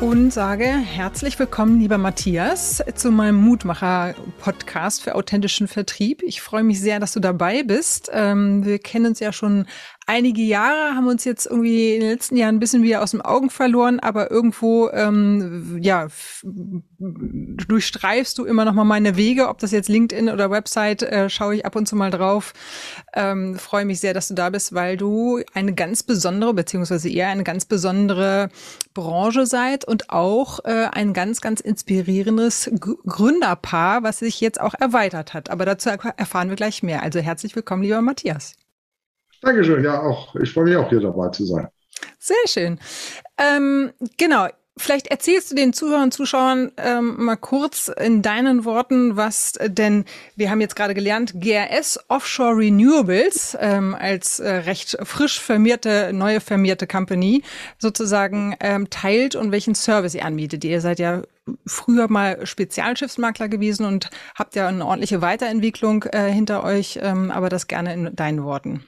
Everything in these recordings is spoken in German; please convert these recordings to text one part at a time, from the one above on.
Und sage herzlich willkommen, lieber Matthias, zu meinem Mutmacher-Podcast für authentischen Vertrieb. Ich freue mich sehr, dass du dabei bist. Ähm, wir kennen uns ja schon einige Jahre, haben uns jetzt irgendwie in den letzten Jahren ein bisschen wieder aus dem Augen verloren, aber irgendwo ähm, ja durchstreifst du immer noch mal meine Wege, ob das jetzt LinkedIn oder Website, äh, schaue ich ab und zu mal drauf. Ähm, freue mich sehr, dass du da bist, weil du eine ganz besondere beziehungsweise eher eine ganz besondere Branche seid und auch äh, ein ganz ganz inspirierendes Gründerpaar, was sich jetzt auch erweitert hat. Aber dazu erfahren wir gleich mehr. Also herzlich willkommen, lieber Matthias. Dankeschön, ja auch. Ich freue mich auch hier dabei zu sein. Sehr schön. Ähm, genau. Vielleicht erzählst du den Zuhörern Zuschauern ähm, mal kurz in deinen Worten, was denn, wir haben jetzt gerade gelernt, GRS Offshore Renewables ähm, als äh, recht frisch firmierte, neue firmierte Company sozusagen ähm, teilt und welchen Service ihr anbietet. Ihr seid ja früher mal Spezialschiffsmakler gewesen und habt ja eine ordentliche Weiterentwicklung äh, hinter euch, ähm, aber das gerne in deinen Worten.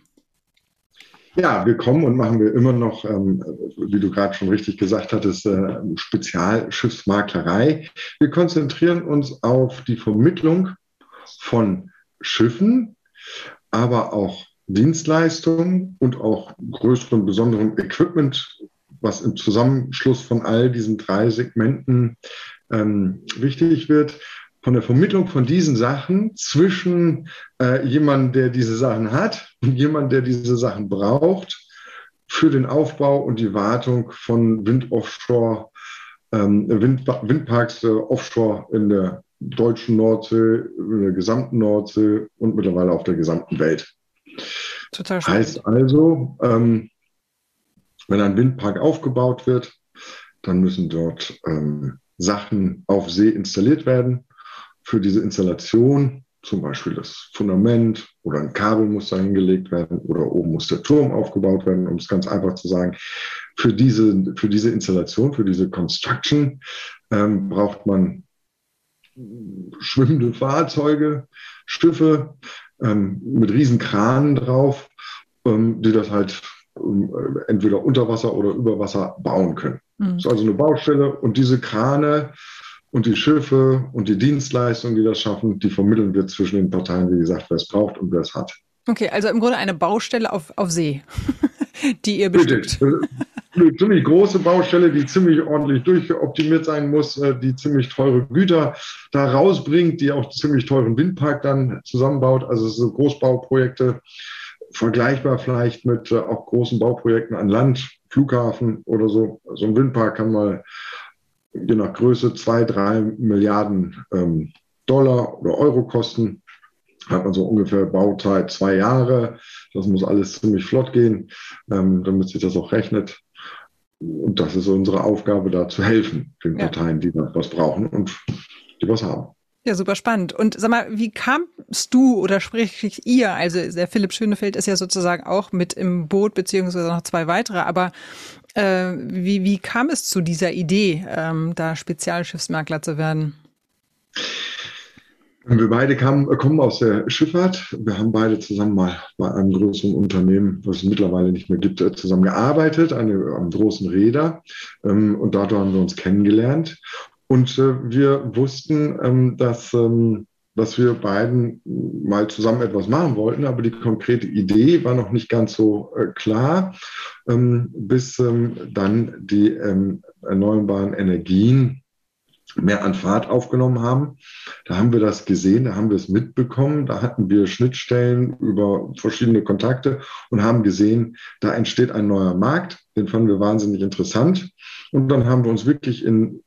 Ja, wir kommen und machen wir immer noch, ähm, wie du gerade schon richtig gesagt hattest, äh, Spezialschiffsmaklerei. Wir konzentrieren uns auf die Vermittlung von Schiffen, aber auch Dienstleistungen und auch größeren, besonderen Equipment, was im Zusammenschluss von all diesen drei Segmenten ähm, wichtig wird von der Vermittlung von diesen Sachen zwischen äh, jemandem, der diese Sachen hat und jemandem, der diese Sachen braucht, für den Aufbau und die Wartung von Wind-Offshore, ähm, Wind, Windparks äh, offshore in der deutschen Nordsee, in der gesamten Nordsee und mittlerweile auf der gesamten Welt. Total spannend. Heißt also, ähm, wenn ein Windpark aufgebaut wird, dann müssen dort ähm, Sachen auf See installiert werden für diese Installation, zum Beispiel das Fundament oder ein Kabel muss da hingelegt werden oder oben muss der Turm aufgebaut werden, um es ganz einfach zu sagen. Für diese, für diese Installation, für diese Construction ähm, braucht man schwimmende Fahrzeuge, Schiffe ähm, mit riesen Kranen drauf, ähm, die das halt ähm, entweder unter Wasser oder über Wasser bauen können. Mhm. Das ist also eine Baustelle und diese Krane und die Schiffe und die Dienstleistungen, die das schaffen, die vermitteln wir zwischen den Parteien, wie gesagt, wer es braucht und wer es hat. Okay, also im Grunde eine Baustelle auf, auf See, die ihr bestückt. Eine ziemlich große Baustelle, die ziemlich ordentlich durchoptimiert sein muss, äh, die ziemlich teure Güter da rausbringt, die auch ziemlich teuren Windpark dann zusammenbaut. Also sind Großbauprojekte, vergleichbar vielleicht mit äh, auch großen Bauprojekten an Land, Flughafen oder so. So ein Windpark kann mal je nach Größe zwei, drei Milliarden ähm, Dollar oder Euro kosten. Hat man so ungefähr Bauzeit zwei Jahre. Das muss alles ziemlich flott gehen, ähm, damit sich das auch rechnet. Und das ist unsere Aufgabe, da zu helfen, den ja. Parteien, die was brauchen und die was haben. Ja, super spannend. Und sag mal, wie kamst du oder sprich ihr, also der Philipp Schönefeld ist ja sozusagen auch mit im Boot, beziehungsweise noch zwei weitere, aber äh, wie, wie kam es zu dieser Idee, ähm, da Spezialschiffsmakler zu werden? Wir beide kamen, kommen aus der Schifffahrt. Wir haben beide zusammen mal bei einem größeren Unternehmen, was es mittlerweile nicht mehr gibt, äh, zusammen gearbeitet, an einem großen Räder. Ähm, und dort haben wir uns kennengelernt. Und äh, wir wussten, ähm, dass ähm, dass wir beiden mal zusammen etwas machen wollten, aber die konkrete Idee war noch nicht ganz so äh, klar, ähm, bis ähm, dann die ähm, erneuerbaren Energien mehr an Fahrt aufgenommen haben. Da haben wir das gesehen, da haben wir es mitbekommen, da hatten wir Schnittstellen über verschiedene Kontakte und haben gesehen, da entsteht ein neuer Markt, den fanden wir wahnsinnig interessant. Und dann haben wir uns wirklich in,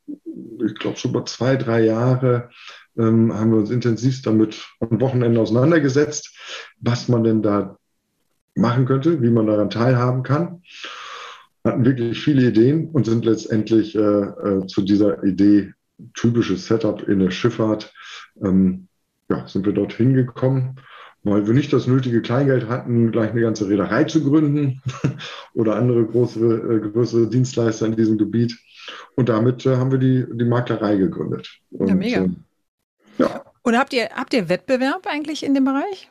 ich glaube, schon über zwei, drei Jahre ähm, haben wir uns intensiv damit am Wochenende auseinandergesetzt, was man denn da machen könnte, wie man daran teilhaben kann. Hatten wirklich viele Ideen und sind letztendlich äh, äh, zu dieser Idee typisches Setup in der Schifffahrt, ähm, ja, sind wir dorthin gekommen weil wir nicht das nötige Kleingeld hatten, gleich eine ganze Reederei zu gründen oder andere größere, äh, größere Dienstleister in diesem Gebiet. Und damit äh, haben wir die, die Maklerei gegründet. Und, ja, mega. Äh, ja. Und habt ihr, habt ihr Wettbewerb eigentlich in dem Bereich?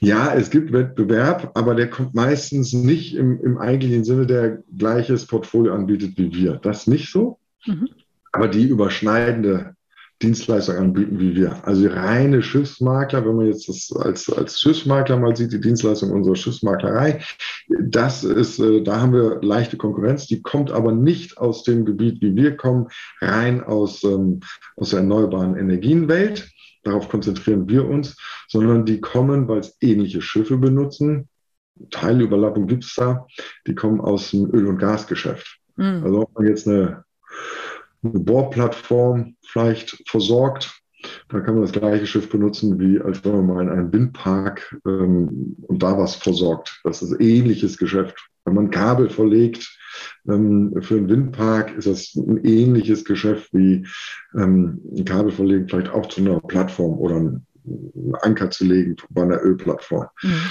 Ja, es gibt Wettbewerb, aber der kommt meistens nicht im, im eigentlichen Sinne, der gleiches Portfolio anbietet wie wir. Das nicht so. Mhm. Aber die überschneidende Dienstleistung anbieten wie wir. Also reine Schiffsmakler, wenn man jetzt das als, als Schiffsmakler mal sieht, die Dienstleistung unserer Schiffsmaklerei, das ist, äh, da haben wir leichte Konkurrenz, die kommt aber nicht aus dem Gebiet, wie wir kommen, rein aus, ähm, aus der erneuerbaren Energienwelt. Darauf konzentrieren wir uns, sondern die kommen, weil es ähnliche Schiffe benutzen. Teilüberlappung gibt es da. Die kommen aus dem Öl- und Gasgeschäft. Mhm. Also ob man jetzt eine eine Bohrplattform vielleicht versorgt. Da kann man das gleiche Schiff benutzen, wie als wenn man mal in einen Windpark ähm, und da was versorgt. Das ist ein ähnliches Geschäft. Wenn man Kabel verlegt ähm, für einen Windpark, ist das ein ähnliches Geschäft wie ähm, ein Kabel verlegen, vielleicht auch zu einer Plattform oder einen Anker zu legen bei einer Ölplattform. Mhm.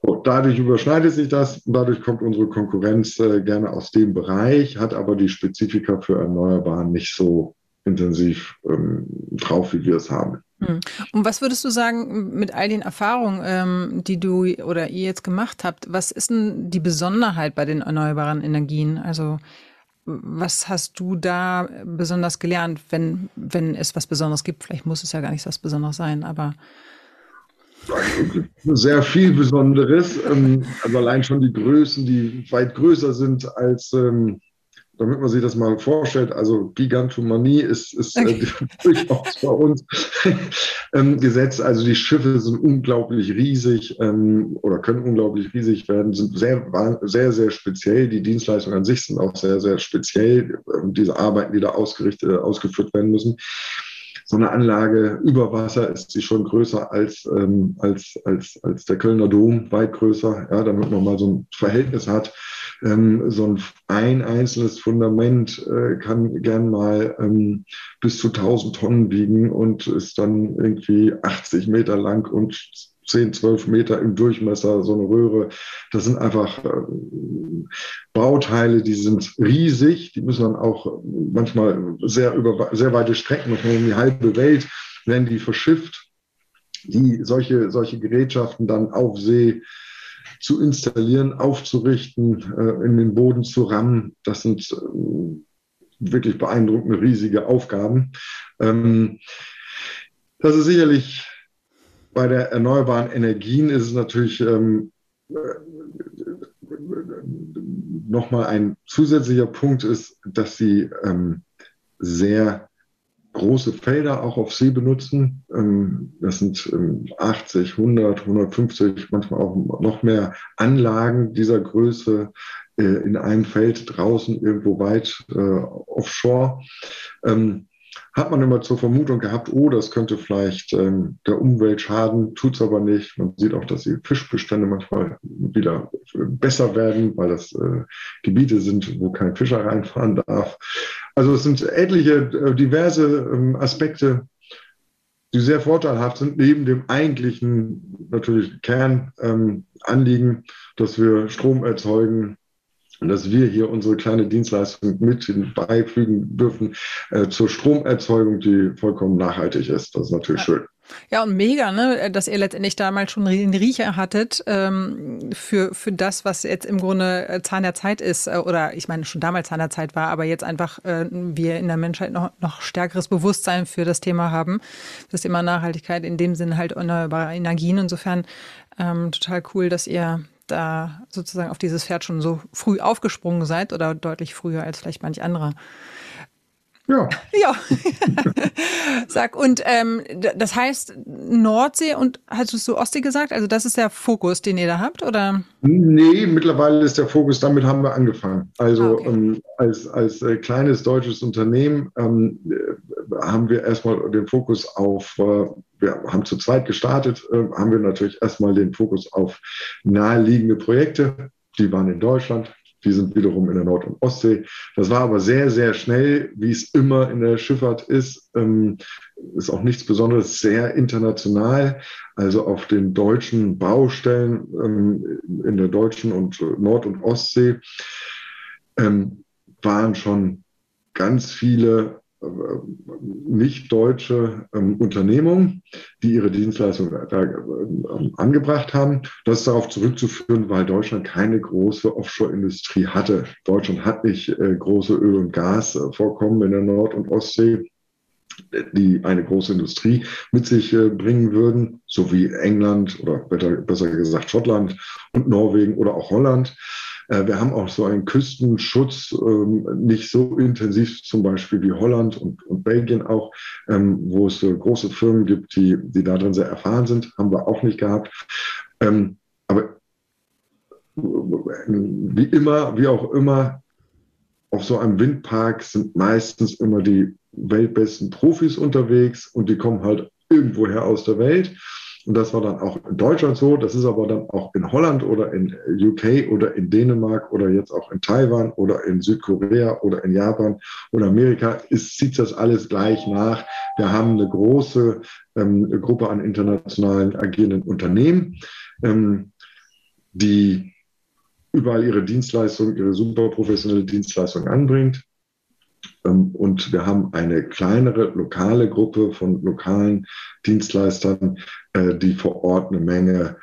Und dadurch überschneidet sich das dadurch kommt unsere Konkurrenz äh, gerne aus dem Bereich, hat aber die Spezifika für Erneuerbaren nicht so intensiv ähm, drauf, wie wir es haben. Hm. Und was würdest du sagen mit all den Erfahrungen, ähm, die du oder ihr jetzt gemacht habt? Was ist denn die Besonderheit bei den erneuerbaren Energien? Also was hast du da besonders gelernt, wenn, wenn es was Besonderes gibt? Vielleicht muss es ja gar nicht was Besonderes sein, aber sehr viel Besonderes. Ähm, also allein schon die Größen, die weit größer sind als, ähm, damit man sich das mal vorstellt, also Gigantomanie ist, ist äh, okay. durchaus bei uns ähm, gesetzt. Also die Schiffe sind unglaublich riesig oder können unglaublich riesig werden, sind sehr, sehr, sehr speziell. Die Dienstleistungen an sich sind auch sehr, sehr speziell. Diese Arbeiten, die da ausgerichtet, ausgeführt werden müssen so eine Anlage über Wasser ist sie schon größer als, ähm, als, als, als der Kölner Dom, weit größer, ja, damit man mal so ein Verhältnis hat. Ähm, so ein, ein einzelnes Fundament äh, kann gern mal ähm, bis zu 1000 Tonnen wiegen und ist dann irgendwie 80 Meter lang und 10, 12 Meter im Durchmesser, so eine Röhre. Das sind einfach äh, Bauteile, die sind riesig, die müssen dann auch manchmal sehr über sehr weite Strecken, manchmal um die halbe Welt, werden die verschifft, die solche, solche Gerätschaften dann auf See zu installieren, aufzurichten, äh, in den Boden zu rammen. Das sind äh, wirklich beeindruckende, riesige Aufgaben. Ähm, das ist sicherlich bei der erneuerbaren Energien ist es natürlich ähm, nochmal ein zusätzlicher Punkt ist, dass sie ähm, sehr große Felder auch auf See benutzen. Ähm, das sind ähm, 80, 100, 150, manchmal auch noch mehr Anlagen dieser Größe äh, in einem Feld draußen irgendwo weit äh, offshore. Ähm, hat man immer zur Vermutung gehabt, oh, das könnte vielleicht ähm, der Umwelt schaden, tut es aber nicht. Man sieht auch, dass die Fischbestände manchmal wieder besser werden, weil das äh, Gebiete sind, wo kein Fischer reinfahren darf. Also es sind etliche äh, diverse ähm, Aspekte, die sehr vorteilhaft sind, neben dem eigentlichen natürlich Kernanliegen, ähm, dass wir Strom erzeugen, und dass wir hier unsere kleine Dienstleistung mit beifügen dürfen äh, zur Stromerzeugung, die vollkommen nachhaltig ist. Das ist natürlich ja. schön. Ja, und mega, ne, dass ihr letztendlich damals schon einen Riecher hattet ähm, für, für das, was jetzt im Grunde äh, Zahn der Zeit ist. Äh, oder ich meine, schon damals Zahn der Zeit war, aber jetzt einfach äh, wir in der Menschheit noch, noch stärkeres Bewusstsein für das Thema haben. Das Thema Nachhaltigkeit, in dem Sinne halt erneuerbare Energien. Insofern ähm, total cool, dass ihr da sozusagen auf dieses Pferd schon so früh aufgesprungen seid oder deutlich früher als vielleicht manch anderer. Ja. Ja. Sag, und ähm, das heißt Nordsee und hast du Ostsee gesagt? Also das ist der Fokus, den ihr da habt, oder? Nee, mittlerweile ist der Fokus, damit haben wir angefangen. Also ah, okay. ähm, als, als äh, kleines deutsches Unternehmen ähm, äh, haben wir erstmal den Fokus auf, äh, wir haben zu zweit gestartet, äh, haben wir natürlich erstmal den Fokus auf naheliegende Projekte. Die waren in Deutschland, die sind wiederum in der Nord- und Ostsee. Das war aber sehr, sehr schnell, wie es immer in der Schifffahrt ist. Ähm, ist auch nichts Besonderes, sehr international. Also auf den deutschen Baustellen ähm, in der deutschen und Nord- und Ostsee ähm, waren schon ganz viele äh, nicht deutsche ähm, Unternehmungen, die ihre Dienstleistungen äh, angebracht haben. Das ist darauf zurückzuführen, weil Deutschland keine große Offshore-Industrie hatte. Deutschland hat nicht äh, große Öl- und Gasvorkommen in der Nord- und Ostsee die eine große Industrie mit sich bringen würden, so wie England oder besser gesagt Schottland und Norwegen oder auch Holland. Äh, wir haben auch so einen Küstenschutz, ähm, nicht so intensiv zum Beispiel wie Holland und, und Belgien auch, ähm, wo es große Firmen gibt, die, die darin sehr erfahren sind, haben wir auch nicht gehabt. Ähm, aber wie immer, wie auch immer, auf so einem Windpark sind meistens immer die weltbesten Profis unterwegs und die kommen halt irgendwoher aus der Welt. Und das war dann auch in Deutschland so. Das ist aber dann auch in Holland oder in UK oder in Dänemark oder jetzt auch in Taiwan oder in Südkorea oder in Japan oder Amerika. Ist, zieht das alles gleich nach. Wir haben eine große ähm, Gruppe an internationalen agierenden Unternehmen, ähm, die überall ihre Dienstleistung, ihre super professionelle Dienstleistung anbringt. Ähm, und wir haben eine kleinere lokale Gruppe von lokalen Dienstleistern, äh, die vor Ort eine Menge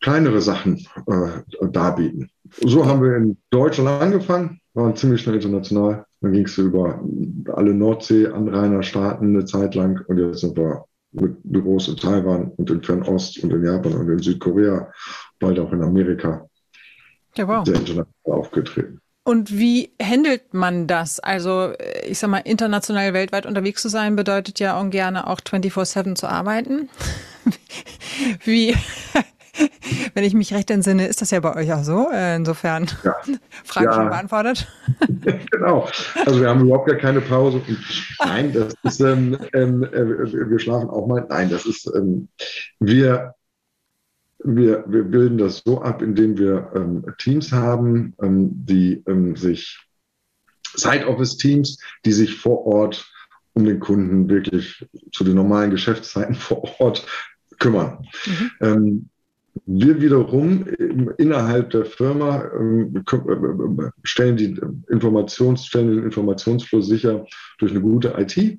kleinere Sachen äh, darbieten. So haben wir in Deutschland angefangen, waren ziemlich schnell international. Dann ging es über alle Nordsee-Anrainerstaaten eine Zeit lang und jetzt sind wir mit Büros in Taiwan und in Fernost und in Japan und in Südkorea, bald auch in Amerika ja, wow. sehr international aufgetreten. Und wie handelt man das? Also, ich sag mal, international weltweit unterwegs zu sein, bedeutet ja auch gerne auch 24-7 zu arbeiten. wie, wenn ich mich recht entsinne, ist das ja bei euch auch so. Äh, insofern, ja. Frage ja. schon beantwortet. genau. Also, wir haben überhaupt gar keine Pause. nein, das ist, ähm, ähm, äh, wir schlafen auch mal. Nein, das ist, ähm, wir wir, wir bilden das so ab, indem wir ähm, Teams haben, ähm, die ähm, sich, Side-Office-Teams, die sich vor Ort um den Kunden wirklich zu den normalen Geschäftszeiten vor Ort kümmern. Mhm. Ähm, wir wiederum innerhalb der Firma ähm, äh, stellen die Informations, stellen den Informationsfluss sicher durch eine gute IT, äh,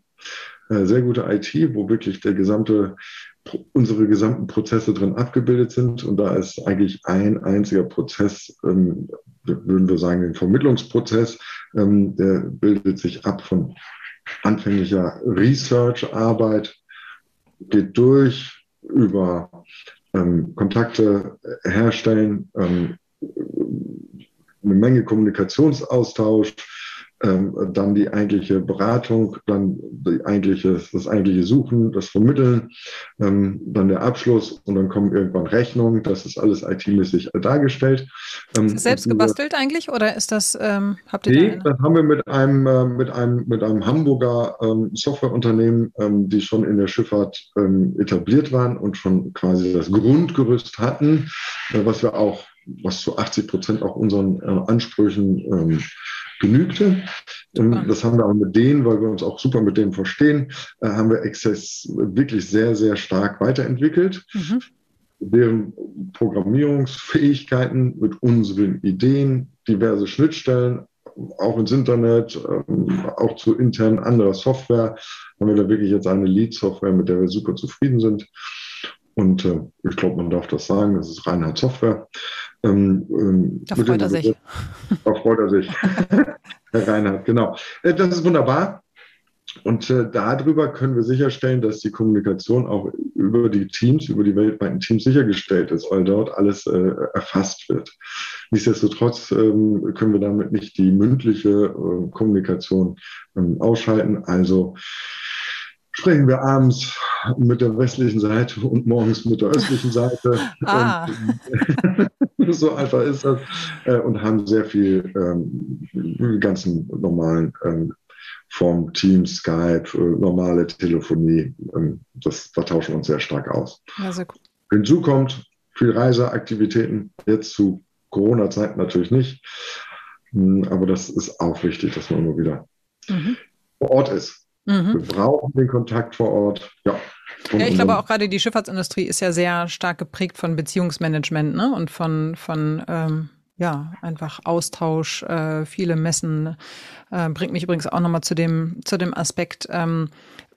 sehr gute IT, wo wirklich der gesamte unsere gesamten Prozesse drin abgebildet sind. Und da ist eigentlich ein einziger Prozess, ähm, würden wir sagen, den Vermittlungsprozess, ähm, der bildet sich ab von anfänglicher Research-Arbeit, geht durch über ähm, Kontakte herstellen, ähm, eine Menge Kommunikationsaustausch, ähm, dann die eigentliche Beratung, dann die eigentliche, das eigentliche Suchen, das Vermitteln, ähm, dann der Abschluss und dann kommen irgendwann Rechnungen. Das ist alles IT-mäßig dargestellt. Ähm, ist das selbst gebastelt eigentlich oder ist das, ähm, habt ihr Nee, da das haben wir mit einem, äh, mit einem, mit einem Hamburger ähm, Softwareunternehmen, ähm, die schon in der Schifffahrt etabliert waren und schon quasi das Grundgerüst hatten, äh, was wir auch was zu 80 Prozent auch unseren äh, Ansprüchen ähm, genügte. Ähm, das haben wir auch mit denen, weil wir uns auch super mit denen verstehen, äh, haben wir Access wirklich sehr, sehr stark weiterentwickelt. Mhm. Deren Programmierungsfähigkeiten mit unseren Ideen, diverse Schnittstellen, auch ins Internet, ähm, auch zu intern anderer Software, haben wir da wirklich jetzt eine Lead-Software, mit der wir super zufrieden sind. Und äh, ich glaube, man darf das sagen, das ist Reinhard Software. Ähm, ähm, da freut er sich. Da freut er sich. Herr Reinhard, genau. Äh, das ist wunderbar. Und äh, darüber können wir sicherstellen, dass die Kommunikation auch über die Teams, über die weltweiten Teams sichergestellt ist, weil dort alles äh, erfasst wird. Nichtsdestotrotz ähm, können wir damit nicht die mündliche äh, Kommunikation ähm, ausschalten. Also sprechen wir abends mit der westlichen Seite und morgens mit der östlichen Seite. Ah. Und, so einfach ist das. Äh, und haben sehr viel ähm, ganzen normalen ähm, Form Teams, Skype, äh, normale Telefonie. Ähm, das, da tauschen wir uns sehr stark aus. Ja, sehr. Hinzu kommt viel Reiseaktivitäten, jetzt zu Corona-Zeiten natürlich nicht. Hm, aber das ist auch wichtig, dass man immer wieder mhm. vor Ort ist. Mhm. Wir brauchen den Kontakt vor Ort. Ja. ja, ich glaube auch gerade die Schifffahrtsindustrie ist ja sehr stark geprägt von Beziehungsmanagement ne? und von, von ähm, ja, einfach Austausch, äh, viele Messen. Äh, bringt mich übrigens auch nochmal zu dem, zu dem Aspekt, ähm,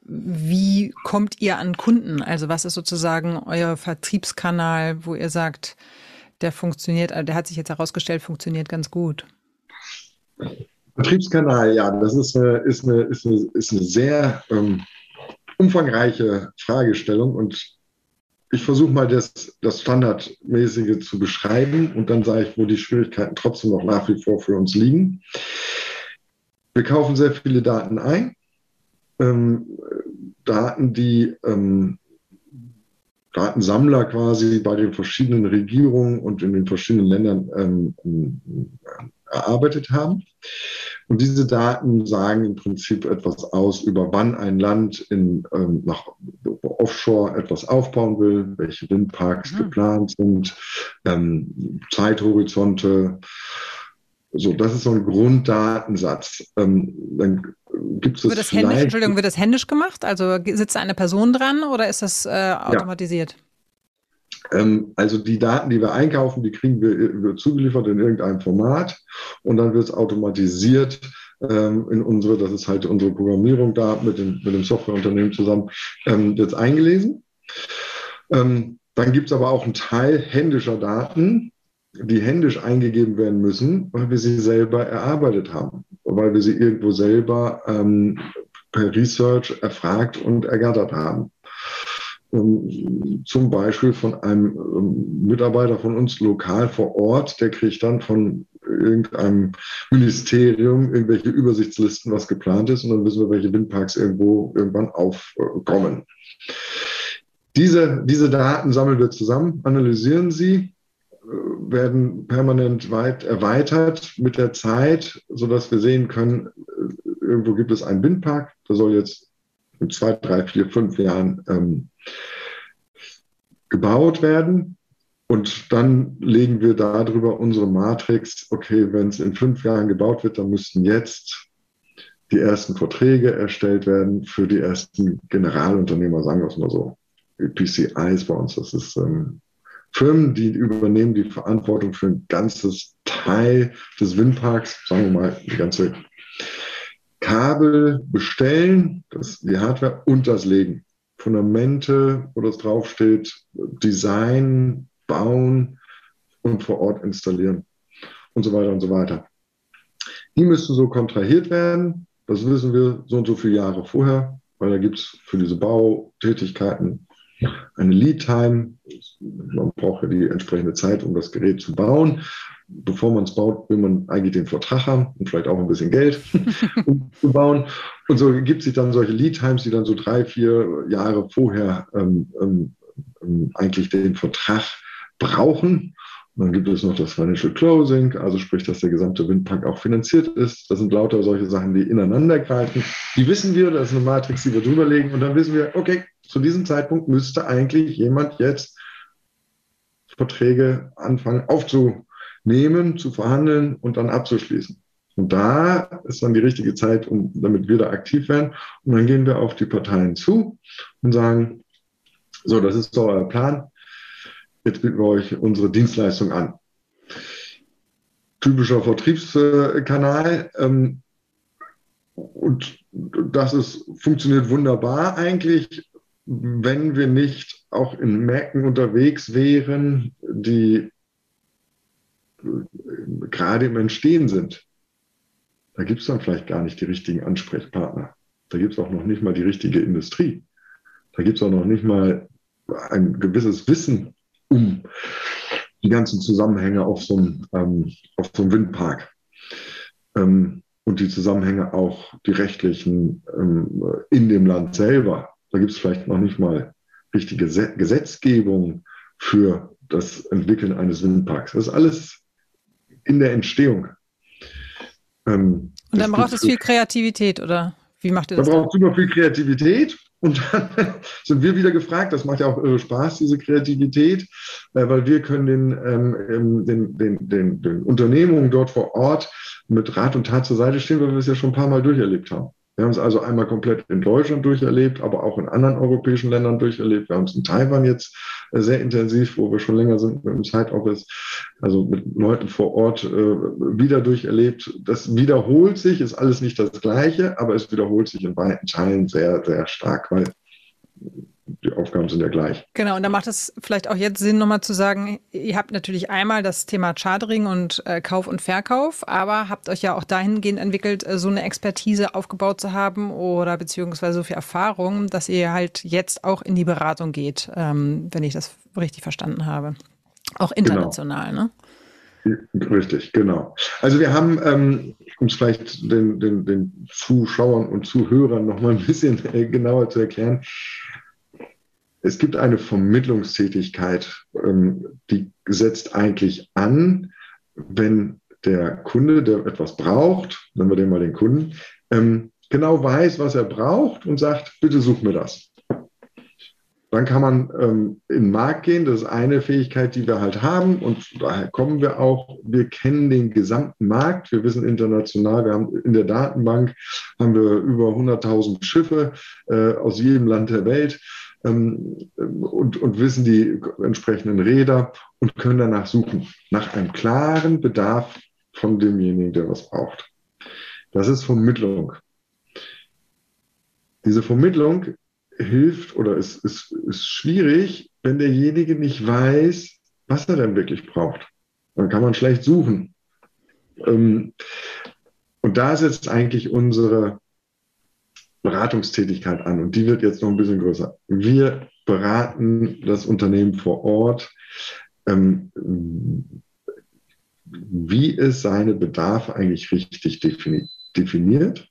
wie kommt ihr an Kunden? Also was ist sozusagen euer Vertriebskanal, wo ihr sagt, der funktioniert, äh, der hat sich jetzt herausgestellt, funktioniert ganz gut? Vertriebskanal, ja, das ist eine, ist eine, ist eine, ist eine sehr ähm, umfangreiche Fragestellung und ich versuche mal das, das Standardmäßige zu beschreiben und dann sage ich, wo die Schwierigkeiten trotzdem noch nach wie vor für uns liegen. Wir kaufen sehr viele Daten ein. Ähm, Daten, die ähm, Datensammler quasi bei den verschiedenen Regierungen und in den verschiedenen Ländern ähm, erarbeitet haben. Und diese Daten sagen im Prinzip etwas aus über wann ein Land in, ähm, nach Offshore etwas aufbauen will, welche Windparks mhm. geplant sind, ähm, Zeithorizonte. So, das ist so ein Grunddatensatz. Ähm, dann gibt es wird das händisch, Entschuldigung, wird das händisch gemacht? Also sitzt eine Person dran oder ist das äh, automatisiert? Ja. Ähm, also die Daten, die wir einkaufen, die kriegen wir, zugeliefert in irgendeinem Format und dann wird es automatisiert ähm, in unsere, das ist halt unsere Programmierung da mit dem, mit dem Softwareunternehmen zusammen, ähm, wird eingelesen. Dann gibt es aber auch einen Teil händischer Daten, die händisch eingegeben werden müssen, weil wir sie selber erarbeitet haben, weil wir sie irgendwo selber ähm, per Research erfragt und ergattert haben. Ähm, zum Beispiel von einem ähm, Mitarbeiter von uns lokal vor Ort, der kriegt dann von irgendeinem Ministerium irgendwelche Übersichtslisten, was geplant ist, und dann wissen wir, welche Windparks irgendwo irgendwann aufkommen. Diese, diese Daten sammeln wir zusammen, analysieren sie, äh, werden permanent weit erweitert mit der Zeit, sodass wir sehen können, äh, irgendwo gibt es einen Windpark, der soll jetzt in zwei, drei, vier, fünf Jahren ähm, gebaut werden. Und dann legen wir darüber unsere Matrix, okay, wenn es in fünf Jahren gebaut wird, dann müssten jetzt die ersten Verträge erstellt werden für die ersten Generalunternehmer, sagen wir es mal so. PCIs bei uns, das ist ähm, Firmen, die übernehmen die Verantwortung für ein ganzes Teil des Windparks, sagen wir mal, die ganze Kabel bestellen, das, die Hardware und das Legen. Fundamente, wo das draufsteht, Design, bauen und vor Ort installieren und so weiter und so weiter. Die müssen so kontrahiert werden. Das wissen wir so und so viele Jahre vorher, weil da gibt es für diese Bautätigkeiten eine Lead-Time. Man braucht ja die entsprechende Zeit, um das Gerät zu bauen bevor man es baut, will man eigentlich den Vertrag haben und vielleicht auch ein bisschen Geld, um zu bauen. Und so gibt sich dann solche Lead Times, die dann so drei, vier Jahre vorher ähm, ähm, ähm, eigentlich den Vertrag brauchen. Und dann gibt es noch das Financial Closing, also sprich, dass der gesamte Windpark auch finanziert ist. Das sind lauter solche Sachen, die ineinander greifen. Die wissen wir, das ist eine Matrix, die wir drüberlegen. Und dann wissen wir, okay, zu diesem Zeitpunkt müsste eigentlich jemand jetzt Verträge anfangen aufzu, nehmen, zu verhandeln und dann abzuschließen. Und da ist dann die richtige Zeit, um, damit wir da aktiv werden. Und dann gehen wir auf die Parteien zu und sagen, so, das ist so euer Plan. Jetzt bieten wir euch unsere Dienstleistung an. Typischer Vertriebskanal. Ähm, und das ist, funktioniert wunderbar eigentlich, wenn wir nicht auch in Märkten unterwegs wären, die gerade im Entstehen sind, da gibt es dann vielleicht gar nicht die richtigen Ansprechpartner. Da gibt es auch noch nicht mal die richtige Industrie. Da gibt es auch noch nicht mal ein gewisses Wissen um die ganzen Zusammenhänge auf so einem, ähm, auf so einem Windpark. Ähm, und die Zusammenhänge auch die rechtlichen ähm, in dem Land selber. Da gibt es vielleicht noch nicht mal richtige Gesetzgebung für das Entwickeln eines Windparks. Das ist alles in der Entstehung. Ähm, und dann braucht es viel Kreativität, oder wie macht ihr das? Da braucht es super viel Kreativität Und dann sind wir wieder gefragt, das macht ja auch irre Spaß, diese Kreativität, äh, weil wir können den, ähm, ähm, den, den, den, den Unternehmungen dort vor Ort mit Rat und Tat zur Seite stehen, weil wir es ja schon ein paar Mal durcherlebt haben. Wir haben es also einmal komplett in Deutschland durcherlebt, aber auch in anderen europäischen Ländern durcherlebt. Wir haben es in Taiwan jetzt äh, sehr intensiv, wo wir schon länger sind mit dem Side Office, also mit Leuten vor Ort äh, wieder durcherlebt. Das wiederholt sich, ist alles nicht das Gleiche, aber es wiederholt sich in weiten Teilen sehr, sehr stark, weil die Aufgaben sind ja gleich. Genau, und da macht es vielleicht auch jetzt Sinn, nochmal zu sagen, ihr habt natürlich einmal das Thema Chartering und äh, Kauf und Verkauf, aber habt euch ja auch dahingehend entwickelt, äh, so eine Expertise aufgebaut zu haben oder beziehungsweise so viel Erfahrung, dass ihr halt jetzt auch in die Beratung geht, ähm, wenn ich das richtig verstanden habe. Auch genau. international, genau. ne? Richtig, genau. Also wir haben, ähm, um es vielleicht den, den, den Zuschauern und Zuhörern noch mal ein bisschen äh, genauer zu erklären, es gibt eine Vermittlungstätigkeit, ähm, die setzt eigentlich an, wenn der Kunde, der etwas braucht, nennen wir den mal den Kunden, ähm, genau weiß, was er braucht und sagt, bitte such mir das. Dann kann man ähm, in den Markt gehen. Das ist eine Fähigkeit, die wir halt haben. Und daher kommen wir auch. Wir kennen den gesamten Markt. Wir wissen international, wir haben in der Datenbank haben wir über 100.000 Schiffe äh, aus jedem Land der Welt ähm, und, und wissen die entsprechenden Räder und können danach suchen, nach einem klaren Bedarf von demjenigen, der was braucht. Das ist Vermittlung. Diese Vermittlung hilft oder ist, ist, ist schwierig, wenn derjenige nicht weiß, was er denn wirklich braucht. Dann kann man schlecht suchen. Ähm, und da setzt eigentlich unsere Beratungstätigkeit an und die wird jetzt noch ein bisschen größer. Wir beraten das Unternehmen vor Ort, ähm, wie es seine Bedarfe eigentlich richtig defini definiert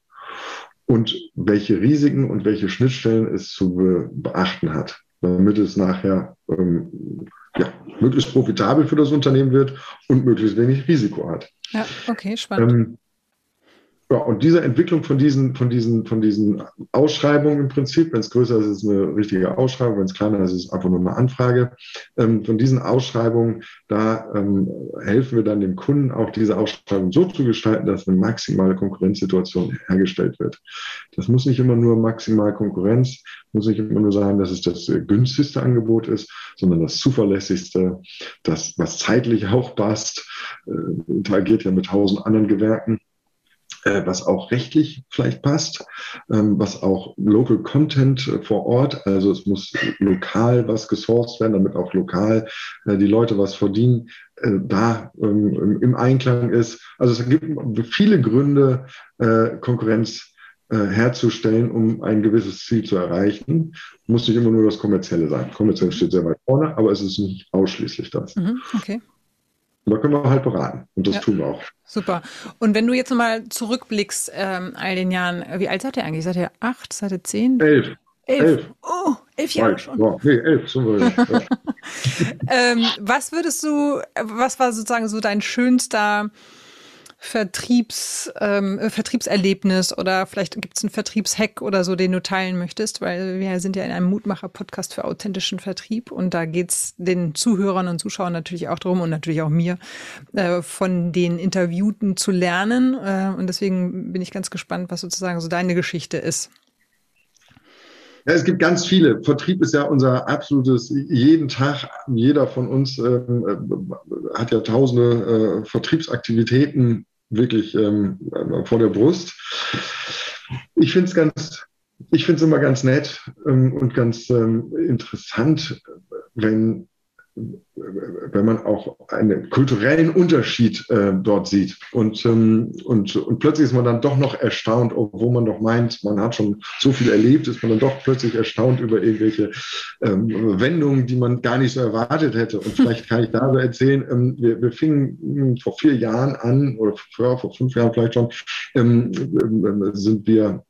und welche Risiken und welche Schnittstellen es zu be beachten hat, damit es nachher ähm, ja, möglichst profitabel für das Unternehmen wird und möglichst wenig Risiko hat. Ja, okay, spannend. Ähm, ja, und diese Entwicklung von diesen, von diesen, von diesen Ausschreibungen im Prinzip, wenn es größer ist, ist es eine richtige Ausschreibung, wenn es kleiner ist, ist es einfach nur eine Anfrage. Ähm, von diesen Ausschreibungen, da ähm, helfen wir dann dem Kunden auch diese Ausschreibung so zu gestalten, dass eine maximale Konkurrenzsituation hergestellt wird. Das muss nicht immer nur maximal Konkurrenz, muss nicht immer nur sein, dass es das günstigste Angebot ist, sondern das zuverlässigste, das, was zeitlich auch passt, äh, interagiert ja mit tausend anderen Gewerken äh, was auch rechtlich vielleicht passt, ähm, was auch Local Content äh, vor Ort, also es muss lokal was gesourced werden, damit auch lokal äh, die Leute was verdienen, da ähm, im Einklang ist. Also es gibt viele Gründe, Konkurrenz herzustellen, um ein gewisses Ziel zu erreichen. Muss nicht immer nur das Kommerzielle sein. Kommerziell steht sehr weit vorne, aber es ist nicht ausschließlich das. Mhm, okay. Und da können wir halt beraten. Und das ja, tun wir auch. Super. Und wenn du jetzt nochmal zurückblickst, ähm, all den Jahren, wie alt seid ihr eigentlich? Seid ihr acht? Seid ihr zehn? Elf. Elf. elf. Oh, elf Jahre schon. Ja, nee, elf sind wir. Ja. ähm, was würdest du, was war sozusagen so dein schönster Vertriebs, ähm, äh, Vertriebserlebnis oder vielleicht gibt es einen Vertriebshack oder so, den du teilen möchtest, weil wir sind ja in einem Mutmacher-Podcast für authentischen Vertrieb und da geht es den Zuhörern und Zuschauern natürlich auch darum und natürlich auch mir, äh, von den Interviewten zu lernen. Äh, und deswegen bin ich ganz gespannt, was sozusagen so deine Geschichte ist. Ja, es gibt ganz viele. Vertrieb ist ja unser absolutes, jeden Tag, jeder von uns ähm, äh, hat ja tausende äh, Vertriebsaktivitäten wirklich ähm, vor der Brust. Ich finde es ganz, ich finde es immer ganz nett ähm, und ganz ähm, interessant, wenn wenn man auch einen kulturellen Unterschied äh, dort sieht. Und, ähm, und, und plötzlich ist man dann doch noch erstaunt, obwohl man doch meint, man hat schon so viel erlebt, ist man dann doch plötzlich erstaunt über irgendwelche ähm, Wendungen, die man gar nicht so erwartet hätte. Und vielleicht kann ich da so erzählen, ähm, wir, wir fingen vor vier Jahren an, oder vor, vor fünf Jahren vielleicht schon, ähm, ähm, sind wir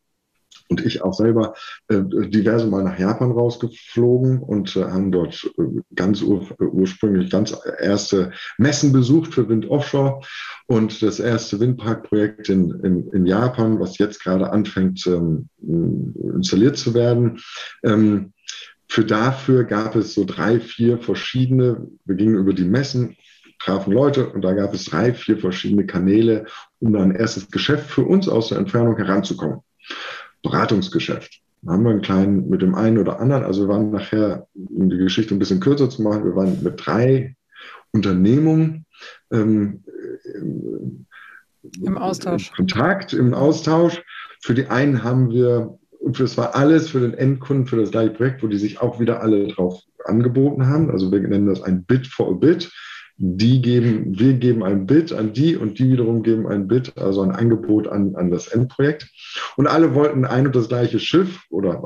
und ich auch selber äh, diverse Mal nach Japan rausgeflogen und äh, haben dort äh, ganz ur ursprünglich ganz erste Messen besucht für Wind Offshore und das erste Windparkprojekt in, in, in Japan, was jetzt gerade anfängt ähm, installiert zu werden. Ähm, für dafür gab es so drei, vier verschiedene, wir gingen über die Messen, trafen Leute und da gab es drei, vier verschiedene Kanäle, um da ein erstes Geschäft für uns aus der Entfernung heranzukommen. Beratungsgeschäft. Da haben wir einen kleinen mit dem einen oder anderen, also wir waren nachher, um die Geschichte ein bisschen kürzer zu machen, wir waren mit drei Unternehmungen ähm, im Austausch. Kontakt, im Austausch. Für die einen haben wir, und das war alles für den Endkunden, für das gleiche Projekt, wo die sich auch wieder alle drauf angeboten haben. Also wir nennen das ein Bit for a Bit die geben, wir geben ein Bid an die und die wiederum geben ein Bid, also ein Angebot an, an das Endprojekt. Und alle wollten ein und das gleiche Schiff oder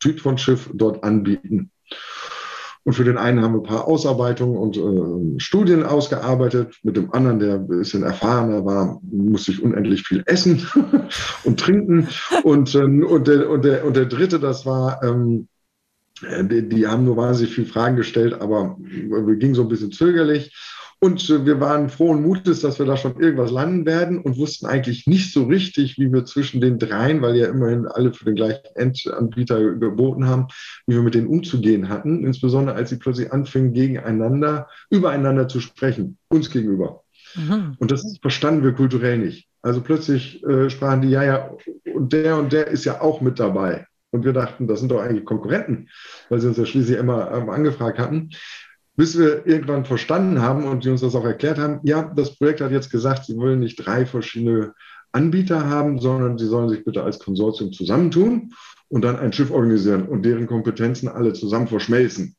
Typ von Schiff dort anbieten. Und für den einen haben wir ein paar Ausarbeitungen und äh, Studien ausgearbeitet. Mit dem anderen, der ein bisschen erfahrener war, musste ich unendlich viel essen und trinken. Und, ähm, und, der, und, der, und der dritte, das war ähm, äh, die, die, haben nur wahnsinnig viele Fragen gestellt, aber wir gingen so ein bisschen zögerlich. Und äh, wir waren frohen Mutes, dass wir da schon irgendwas landen werden und wussten eigentlich nicht so richtig, wie wir zwischen den dreien, weil ja immerhin alle für den gleichen Endanbieter geboten haben, wie wir mit denen umzugehen hatten. Insbesondere als sie plötzlich anfingen, gegeneinander, übereinander zu sprechen, uns gegenüber. Mhm. Und das verstanden wir kulturell nicht. Also plötzlich äh, sprachen die, ja, ja, und der und der ist ja auch mit dabei. Und wir dachten, das sind doch eigentlich Konkurrenten, weil sie uns ja schließlich immer ähm, angefragt hatten. Bis wir irgendwann verstanden haben und die uns das auch erklärt haben, ja, das Projekt hat jetzt gesagt, sie wollen nicht drei verschiedene Anbieter haben, sondern sie sollen sich bitte als Konsortium zusammentun und dann ein Schiff organisieren und deren Kompetenzen alle zusammen verschmelzen.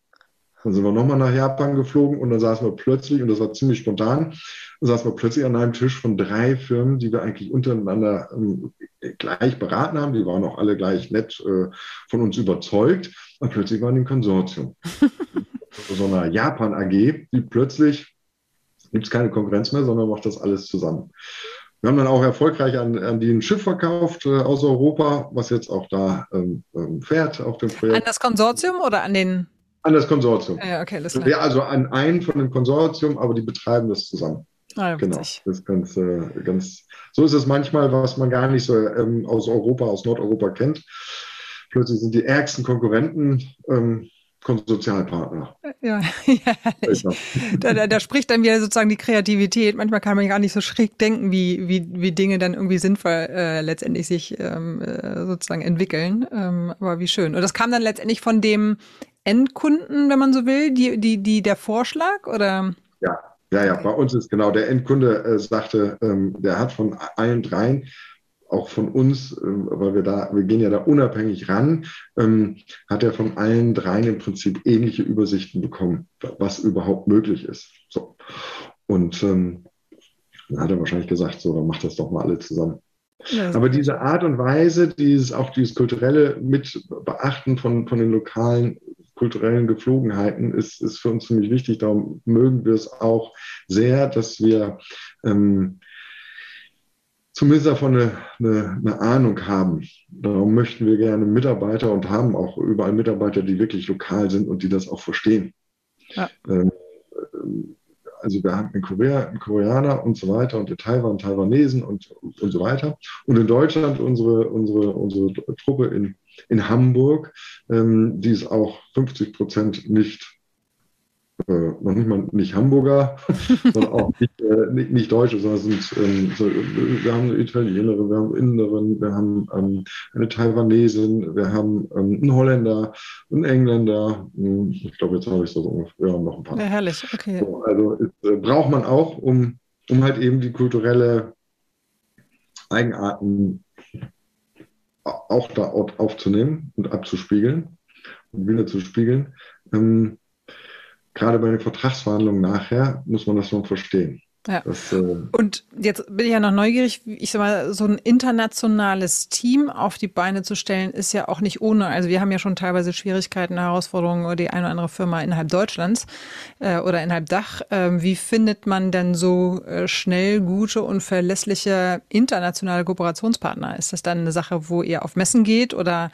Dann sind wir nochmal nach Japan geflogen und dann saßen wir plötzlich, und das war ziemlich spontan, saßen wir plötzlich an einem Tisch von drei Firmen, die wir eigentlich untereinander ähm, gleich beraten haben. Die waren auch alle gleich nett äh, von uns überzeugt. Und plötzlich waren die ein Konsortium. so einer Japan AG, die plötzlich gibt es keine Konkurrenz mehr, sondern macht das alles zusammen. Wir haben dann auch erfolgreich an, an die ein Schiff verkauft äh, aus Europa, was jetzt auch da ähm, ähm fährt auf dem Projekt. An das Konsortium oder an den an das Konsortium. Ja, okay, das ja, also an einen von dem Konsortium, aber die betreiben das zusammen. Ah, genau. Das ist ganz, äh, ganz, so ist es manchmal, was man gar nicht so ähm, aus Europa, aus Nordeuropa kennt. Plötzlich sind die ärgsten Konkurrenten ähm, Konsortialpartner. Ja, ja da, da, da, spricht dann wieder sozusagen die Kreativität. Manchmal kann man gar nicht so schräg denken, wie, wie, wie Dinge dann irgendwie sinnvoll äh, letztendlich sich ähm, äh, sozusagen entwickeln. Ähm, aber wie schön. Und das kam dann letztendlich von dem Endkunden, wenn man so will, die, die, die der Vorschlag oder? Ja, ja, ja. Bei uns ist genau der Endkunde äh, sagte, ähm, der hat von allen dreien auch von uns, ähm, weil wir da, wir gehen ja da unabhängig ran, ähm, hat er von allen dreien im Prinzip ähnliche Übersichten bekommen, was überhaupt möglich ist. So. Und ähm, dann hat er wahrscheinlich gesagt, so, dann macht das doch mal alle zusammen. Aber diese Art und Weise, dieses, auch dieses kulturelle Mitbeachten von, von den lokalen kulturellen Geflogenheiten ist, ist für uns ziemlich wichtig. Darum mögen wir es auch sehr, dass wir ähm, zumindest davon eine, eine, eine, Ahnung haben. Darum möchten wir gerne Mitarbeiter und haben auch überall Mitarbeiter, die wirklich lokal sind und die das auch verstehen. Ja. Ähm, also wir haben in Korea einen Koreaner und so weiter und in Taiwan Taiwanesen und, und so weiter. Und in Deutschland unsere, unsere, unsere Truppe in in Hamburg. Ähm, die ist auch 50 Prozent nicht äh, noch nicht mal nicht Hamburger, sondern auch nicht, äh, nicht, nicht, Deutsche, sondern sind, ähm, so, wir haben eine Italienerin, wir haben Inderin, wir haben ähm, eine Taiwanesin, wir haben ähm, einen Holländer, einen Engländer. Hm, ich glaube, jetzt habe ich so ungefähr noch ein paar. Ja, herrlich, okay. So, also äh, braucht man auch, um, um halt eben die kulturelle Eigenarten auch da aufzunehmen und abzuspiegeln und wieder zu spiegeln. Ähm, gerade bei den Vertragsverhandlungen nachher muss man das noch verstehen. Ja. Das, äh und jetzt bin ich ja noch neugierig, ich sag mal, so ein internationales Team auf die Beine zu stellen, ist ja auch nicht ohne. Also wir haben ja schon teilweise Schwierigkeiten, Herausforderungen oder die eine oder andere Firma innerhalb Deutschlands äh, oder innerhalb Dach. Äh, wie findet man denn so äh, schnell gute und verlässliche internationale Kooperationspartner? Ist das dann eine Sache, wo ihr auf Messen geht oder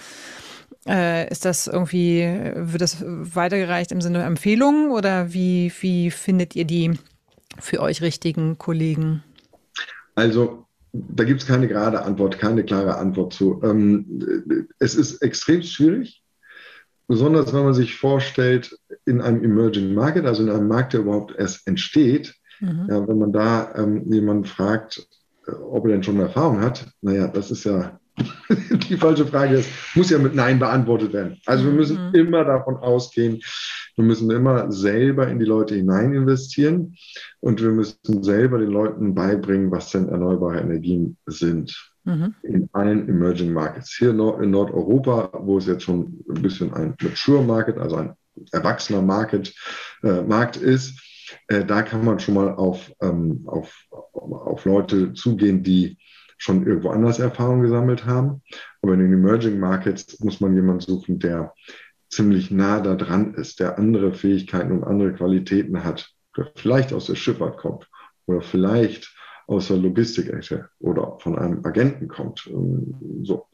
äh, ist das irgendwie, wird das weitergereicht im Sinne Empfehlungen oder wie, wie findet ihr die für euch richtigen Kollegen? Also da gibt es keine gerade Antwort, keine klare Antwort zu. Ähm, es ist extrem schwierig, besonders wenn man sich vorstellt, in einem Emerging Market, also in einem Markt, der überhaupt erst entsteht, mhm. ja, wenn man da ähm, jemanden fragt, äh, ob er denn schon Erfahrung hat, naja, das ist ja die falsche Frage ist, muss ja mit Nein beantwortet werden. Also wir müssen mhm. immer davon ausgehen, wir müssen immer selber in die Leute hinein investieren und wir müssen selber den Leuten beibringen, was denn erneuerbare Energien sind. Mhm. In allen Emerging Markets. Hier in Nordeuropa, wo es jetzt schon ein bisschen ein Mature Market, also ein erwachsener Market, äh, Markt ist, äh, da kann man schon mal auf, ähm, auf, auf Leute zugehen, die schon irgendwo anders Erfahrung gesammelt haben. Aber in den Emerging Markets muss man jemanden suchen, der ziemlich nah da dran ist, der andere Fähigkeiten und andere Qualitäten hat, der vielleicht aus der Schifffahrt kommt oder vielleicht aus der Logistikecke oder von einem Agenten kommt. Ähm, so.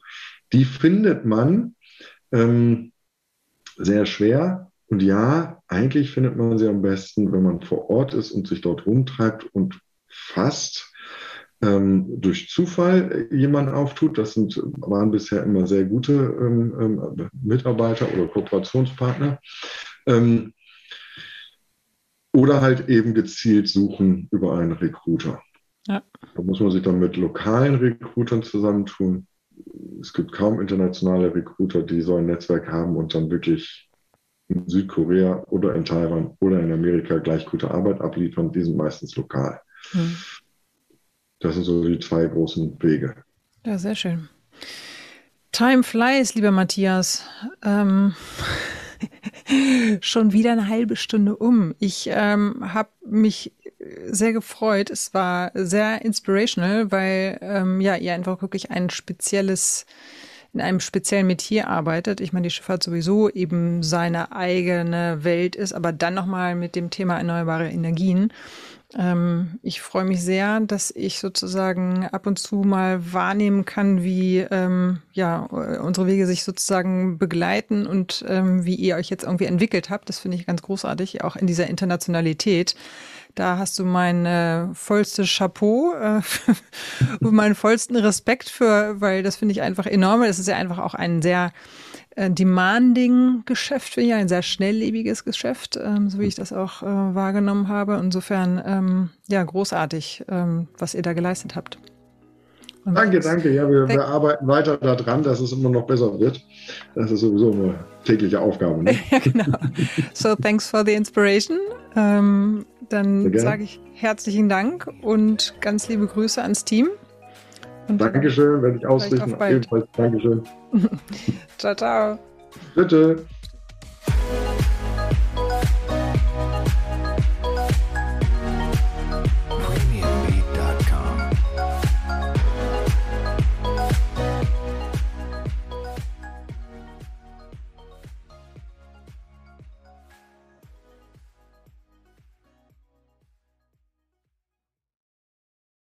Die findet man ähm, sehr schwer. Und ja, eigentlich findet man sie am besten, wenn man vor Ort ist und sich dort rumtreibt und fast ähm, durch Zufall jemand auftut. Das sind, waren bisher immer sehr gute ähm, ähm, Mitarbeiter oder Kooperationspartner. Ähm, oder halt eben gezielt suchen über einen Recruiter. Ja. Da muss man sich dann mit lokalen Recruitern zusammentun. Es gibt kaum internationale Recruiter, die so ein Netzwerk haben und dann wirklich in Südkorea oder in Taiwan oder in Amerika gleich gute Arbeit abliefern. Die sind meistens lokal. Hm. Das sind so die zwei großen Wege. Ja, sehr schön. Time flies, lieber Matthias. Ähm, schon wieder eine halbe Stunde um. Ich ähm, habe mich sehr gefreut. Es war sehr inspirational, weil ähm, ja, ihr einfach wirklich ein spezielles in einem speziellen Metier arbeitet. Ich meine, die Schifffahrt sowieso eben seine eigene Welt ist, aber dann nochmal mit dem Thema erneuerbare Energien. Ähm, ich freue mich sehr, dass ich sozusagen ab und zu mal wahrnehmen kann, wie ähm, ja unsere Wege sich sozusagen begleiten und ähm, wie ihr euch jetzt irgendwie entwickelt habt. Das finde ich ganz großartig, auch in dieser Internationalität. Da hast du mein äh, vollstes Chapeau äh, und meinen vollsten Respekt für, weil das finde ich einfach enorm. Es ist ja einfach auch ein sehr äh, demanding Geschäft, ich, ein sehr schnelllebiges Geschäft, ähm, so wie ich das auch äh, wahrgenommen habe. Insofern, ähm, ja, großartig, ähm, was ihr da geleistet habt. Und danke, danke. Ja, wir, wir, arbeiten weiter daran, dass es immer noch besser wird. Das ist sowieso eine tägliche Aufgabe. Ne? ja, genau. So, thanks for the inspiration. Ähm, dann sage ich herzlichen Dank und ganz liebe Grüße ans Team. Und Dankeschön, werde ich ausrichten. Ebenfalls Dankeschön. ciao, ciao. Bitte.